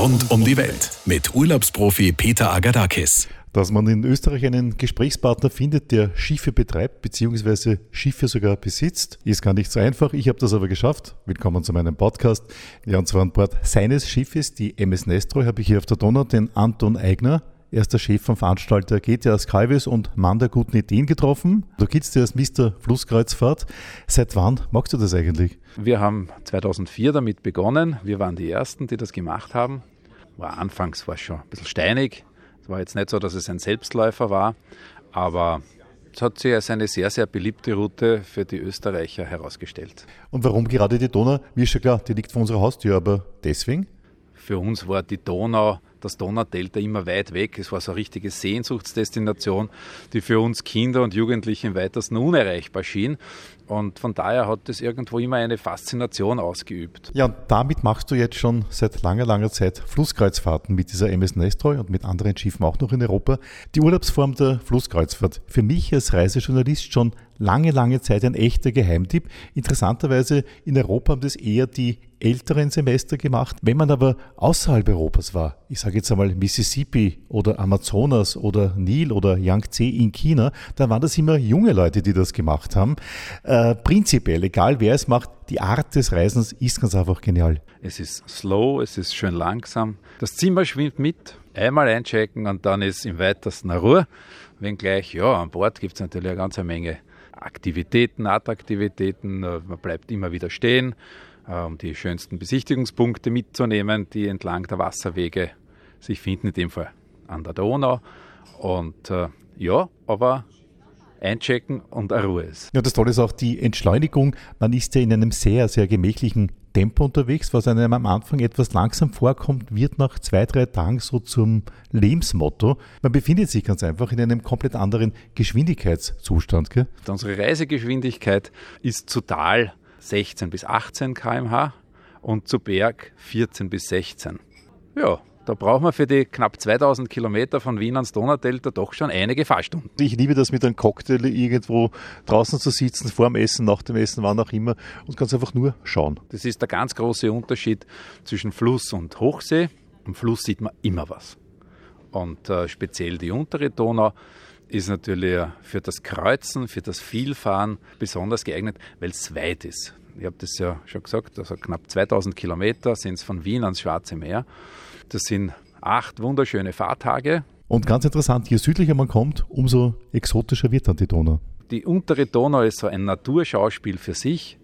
Rund um die Welt mit Urlaubsprofi Peter Agadakis. Dass man in Österreich einen Gesprächspartner findet, der Schiffe betreibt bzw. Schiffe sogar besitzt, ist gar nicht so einfach. Ich habe das aber geschafft. Willkommen zu meinem Podcast. Ja, und zwar an Bord seines Schiffes, die MS Nestro, habe ich hier auf der Donau den Anton Eigner. Er ist der Chef vom Veranstalter GTA Skyways und Mann der guten Ideen getroffen. Du kennst dir als Mr. Flusskreuzfahrt. Seit wann magst du das eigentlich? Wir haben 2004 damit begonnen. Wir waren die Ersten, die das gemacht haben. War anfangs war es schon ein bisschen steinig. Es war jetzt nicht so, dass es ein Selbstläufer war, aber es hat sich als eine sehr, sehr beliebte Route für die Österreicher herausgestellt. Und warum gerade die Donau? Wie ist schon klar, die liegt vor unserer Haustür, aber deswegen? Für uns war die Donau das Donaudelta immer weit weg. Es war so eine richtige Sehnsuchtsdestination, die für uns Kinder und Jugendliche im weitesten unerreichbar schien. Und von daher hat es irgendwo immer eine Faszination ausgeübt. Ja, und damit machst du jetzt schon seit langer, langer Zeit Flusskreuzfahrten mit dieser MS Nestroy und mit anderen Schiffen auch noch in Europa. Die Urlaubsform der Flusskreuzfahrt. Für mich als Reisejournalist schon lange, lange Zeit ein echter Geheimtipp. Interessanterweise in Europa haben das eher die älteren Semester gemacht. Wenn man aber außerhalb Europas war, ich sage jetzt einmal Mississippi oder Amazonas oder Nil oder Yangtze in China, dann waren das immer junge Leute, die das gemacht haben. Äh, prinzipiell, egal wer es macht, die Art des Reisens ist ganz einfach genial. Es ist slow, es ist schön langsam. Das Zimmer schwimmt mit. Einmal einchecken und dann ist im weitesten Ruhe. Wenngleich, ja, an Bord gibt es natürlich eine ganze Menge Aktivitäten, Attraktivitäten. Äh, man bleibt immer wieder stehen, um die schönsten Besichtigungspunkte mitzunehmen, die entlang der Wasserwege sich finden, in dem Fall an der Donau. Und äh, ja, aber einchecken und eine Ruhe ist. Ja, das Tolle ist auch die Entschleunigung. Man ist ja in einem sehr, sehr gemächlichen Tempo unterwegs, was einem am Anfang etwas langsam vorkommt, wird nach zwei, drei Tagen so zum Lebensmotto. Man befindet sich ganz einfach in einem komplett anderen Geschwindigkeitszustand. Gell? Unsere Reisegeschwindigkeit ist zu Tal 16 bis 18 km/h und zu Berg 14 bis 16. Ja, da braucht man für die knapp 2000 Kilometer von Wien ans Donaudelta doch schon einige Fahrstunden. Ich liebe das mit einem Cocktail irgendwo draußen zu sitzen, vor dem Essen, nach dem Essen, wann auch immer und ganz einfach nur schauen. Das ist der ganz große Unterschied zwischen Fluss und Hochsee. Am Fluss sieht man immer was. Und äh, speziell die untere Donau ist natürlich für das Kreuzen, für das Vielfahren besonders geeignet, weil es weit ist. Ich habe das ja schon gesagt, also knapp 2000 Kilometer sind es von Wien ans Schwarze Meer. Das sind acht wunderschöne Fahrtage. Und ganz interessant, je südlicher man kommt, umso exotischer wird dann die Donau. Die untere Donau ist so ein Naturschauspiel für sich.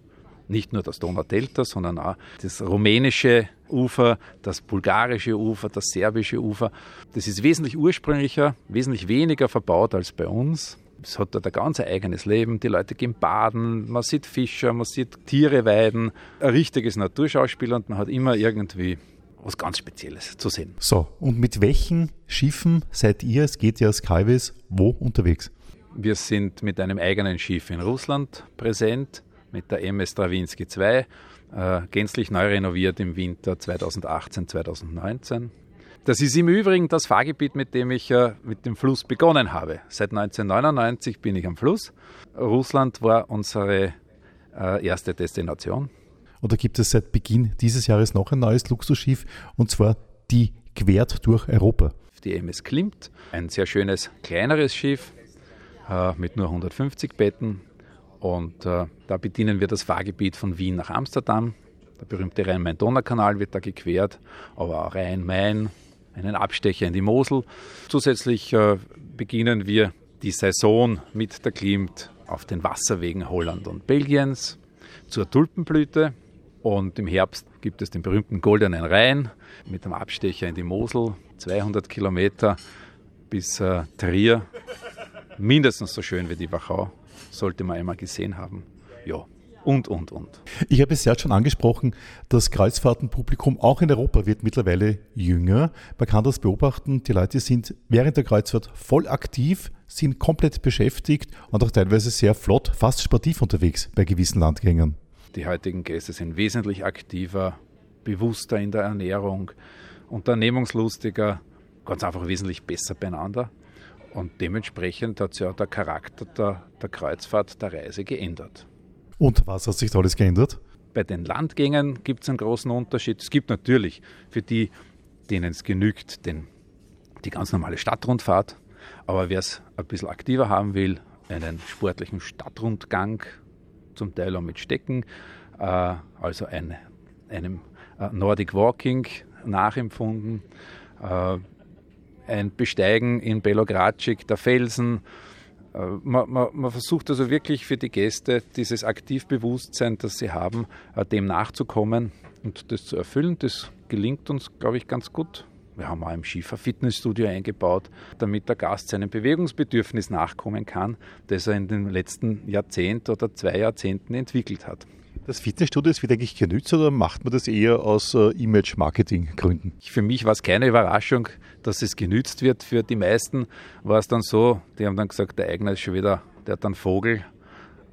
Nicht nur das Donaudelta, sondern auch das rumänische Ufer, das bulgarische Ufer, das serbische Ufer. Das ist wesentlich ursprünglicher, wesentlich weniger verbaut als bei uns. Es hat dort ein ganz eigenes Leben. Die Leute gehen baden, man sieht Fischer, man sieht Tiere weiden. Ein richtiges Naturschauspiel und man hat immer irgendwie was ganz Spezielles zu sehen. So, und mit welchen Schiffen seid ihr, es geht ja Skyways, wo unterwegs? Wir sind mit einem eigenen Schiff in Russland präsent, mit der MS Stravinsky 2, äh, gänzlich neu renoviert im Winter 2018, 2019. Das ist im Übrigen das Fahrgebiet, mit dem ich äh, mit dem Fluss begonnen habe. Seit 1999 bin ich am Fluss. Russland war unsere äh, erste Destination. Und da gibt es seit Beginn dieses Jahres noch ein neues Luxusschiff und zwar die quert durch Europa. Die MS Klimt, ein sehr schönes kleineres Schiff äh, mit nur 150 Betten. Und äh, da bedienen wir das Fahrgebiet von Wien nach Amsterdam. Der berühmte Rhein-Main-Donau-Kanal wird da gequert, aber auch Rhein-Main, einen Abstecher in die Mosel. Zusätzlich äh, beginnen wir die Saison mit der Klimt auf den Wasserwegen Holland und Belgiens zur Tulpenblüte. Und im Herbst gibt es den berühmten Goldenen Rhein mit einem Abstecher in die Mosel, 200 Kilometer bis äh, Trier. Mindestens so schön wie die Wachau, sollte man einmal gesehen haben. Ja, und, und, und. Ich habe es ja schon angesprochen, das Kreuzfahrtenpublikum auch in Europa wird mittlerweile jünger. Man kann das beobachten, die Leute sind während der Kreuzfahrt voll aktiv, sind komplett beschäftigt und auch teilweise sehr flott, fast sportiv unterwegs bei gewissen Landgängern. Die heutigen Gäste sind wesentlich aktiver, bewusster in der Ernährung, unternehmungslustiger, ganz einfach wesentlich besser beieinander. Und dementsprechend hat sich auch der Charakter der, der Kreuzfahrt, der Reise geändert. Und was hat sich alles geändert? Bei den Landgängen gibt es einen großen Unterschied. Es gibt natürlich für die denen es genügt, den, die ganz normale Stadtrundfahrt. Aber wer es ein bisschen aktiver haben will, einen sportlichen Stadtrundgang, zum Teil auch mit Stecken, äh, also ein, einem äh, Nordic Walking nachempfunden, äh, ein Besteigen in Belogradschik der Felsen. Man, man, man, versucht also wirklich für die Gäste dieses Aktivbewusstsein, das sie haben, dem nachzukommen und das zu erfüllen. Das gelingt uns, glaube ich, ganz gut. Wir haben auch im Schiefer Fitnessstudio eingebaut, damit der Gast seinem Bewegungsbedürfnis nachkommen kann, das er in den letzten Jahrzehnt oder zwei Jahrzehnten entwickelt hat. Das Fitnessstudio ist wird eigentlich genützt oder macht man das eher aus äh, Image-Marketing-Gründen? Für mich war es keine Überraschung, dass es genützt wird. Für die meisten war es dann so, die haben dann gesagt, der Eigner ist schon wieder, der hat einen Vogel,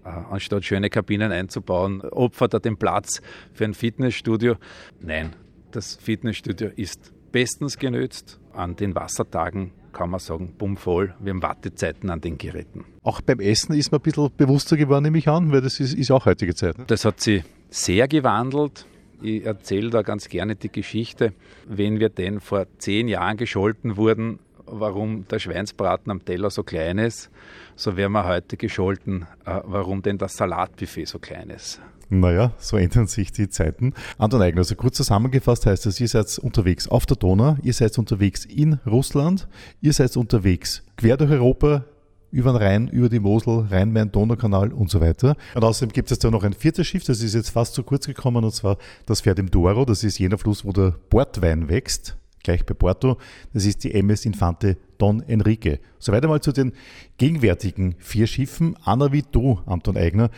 äh, anstatt schöne Kabinen einzubauen, opfert er den Platz für ein Fitnessstudio. Nein, das Fitnessstudio ist bestens genützt. An den Wassertagen kann man sagen, bummvoll. Wir haben Wartezeiten an den Geräten. Auch beim Essen ist man ein bisschen bewusster geworden, nehme ich an, weil das ist, ist auch heutige Zeit. Ne? Das hat sich sehr gewandelt. Ich erzähle da ganz gerne die Geschichte, wenn wir denn vor zehn Jahren gescholten wurden, warum der Schweinsbraten am Teller so klein ist, so werden wir heute gescholten, äh, warum denn das Salatbuffet so klein ist. Naja, so ändern sich die Zeiten. Anton Eigner, also kurz zusammengefasst heißt es, ihr seid unterwegs auf der Donau, ihr seid unterwegs in Russland, ihr seid unterwegs quer durch Europa, über den Rhein, über die Mosel, Rhein-Main-Donau-Kanal und so weiter. Und außerdem gibt es da noch ein viertes Schiff, das ist jetzt fast zu kurz gekommen, und zwar das fährt im Douro, das ist jener Fluss, wo der Bordwein wächst gleich bei Porto. Das ist die MS Infante Don Enrique. Soweit einmal zu den gegenwärtigen vier Schiffen. Anna wie du, Anton Eigner.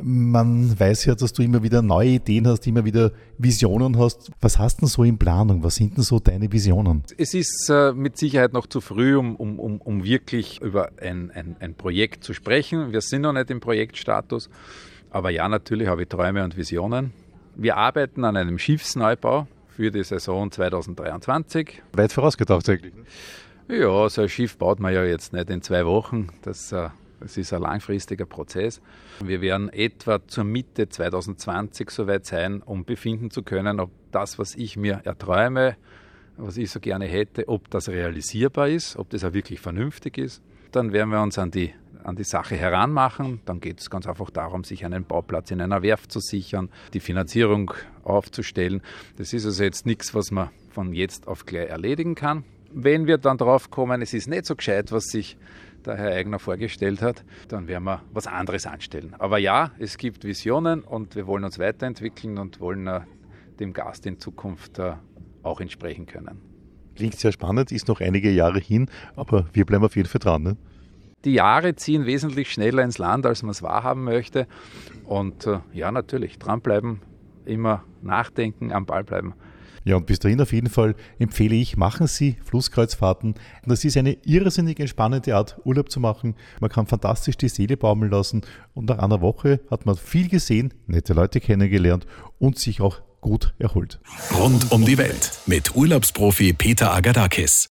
Man weiß ja, dass du immer wieder neue Ideen hast, immer wieder Visionen hast. Was hast du denn so in Planung? Was sind denn so deine Visionen? Es ist äh, mit Sicherheit noch zu früh, um, um, um, um wirklich über ein, ein, ein Projekt zu sprechen. Wir sind noch nicht im Projektstatus. Aber ja, natürlich habe ich Träume und Visionen. Wir arbeiten an einem Schiffsneubau für die Saison 2023. Weit vorausgedacht eigentlich. Ja, so ein Schiff baut man ja jetzt nicht in zwei Wochen. Das, äh, das ist ein langfristiger Prozess. Wir werden etwa zur Mitte 2020 soweit sein, um befinden zu können, ob das, was ich mir erträume, was ich so gerne hätte, ob das realisierbar ist, ob das auch wirklich vernünftig ist. Dann werden wir uns an die an die Sache heranmachen. Dann geht es ganz einfach darum, sich einen Bauplatz in einer Werft zu sichern, die Finanzierung aufzustellen. Das ist also jetzt nichts, was man von jetzt auf gleich erledigen kann. Wenn wir dann drauf kommen, es ist nicht so gescheit, was sich der Herr Eigner vorgestellt hat, dann werden wir was anderes anstellen. Aber ja, es gibt Visionen und wir wollen uns weiterentwickeln und wollen äh, dem Gast in Zukunft äh, auch entsprechen können. Klingt sehr spannend, ist noch einige Jahre hin, aber wir bleiben auf jeden Fall dran. Ne? Die Jahre ziehen wesentlich schneller ins Land, als man es wahrhaben möchte. Und äh, ja, natürlich, dranbleiben, immer nachdenken, am Ball bleiben. Ja, und bis dahin auf jeden Fall empfehle ich, machen Sie Flusskreuzfahrten. Das ist eine irrsinnig entspannende Art, Urlaub zu machen. Man kann fantastisch die Seele baumeln lassen und nach einer Woche hat man viel gesehen, nette Leute kennengelernt und sich auch gut erholt. Rund um die Welt mit Urlaubsprofi Peter Agadakis.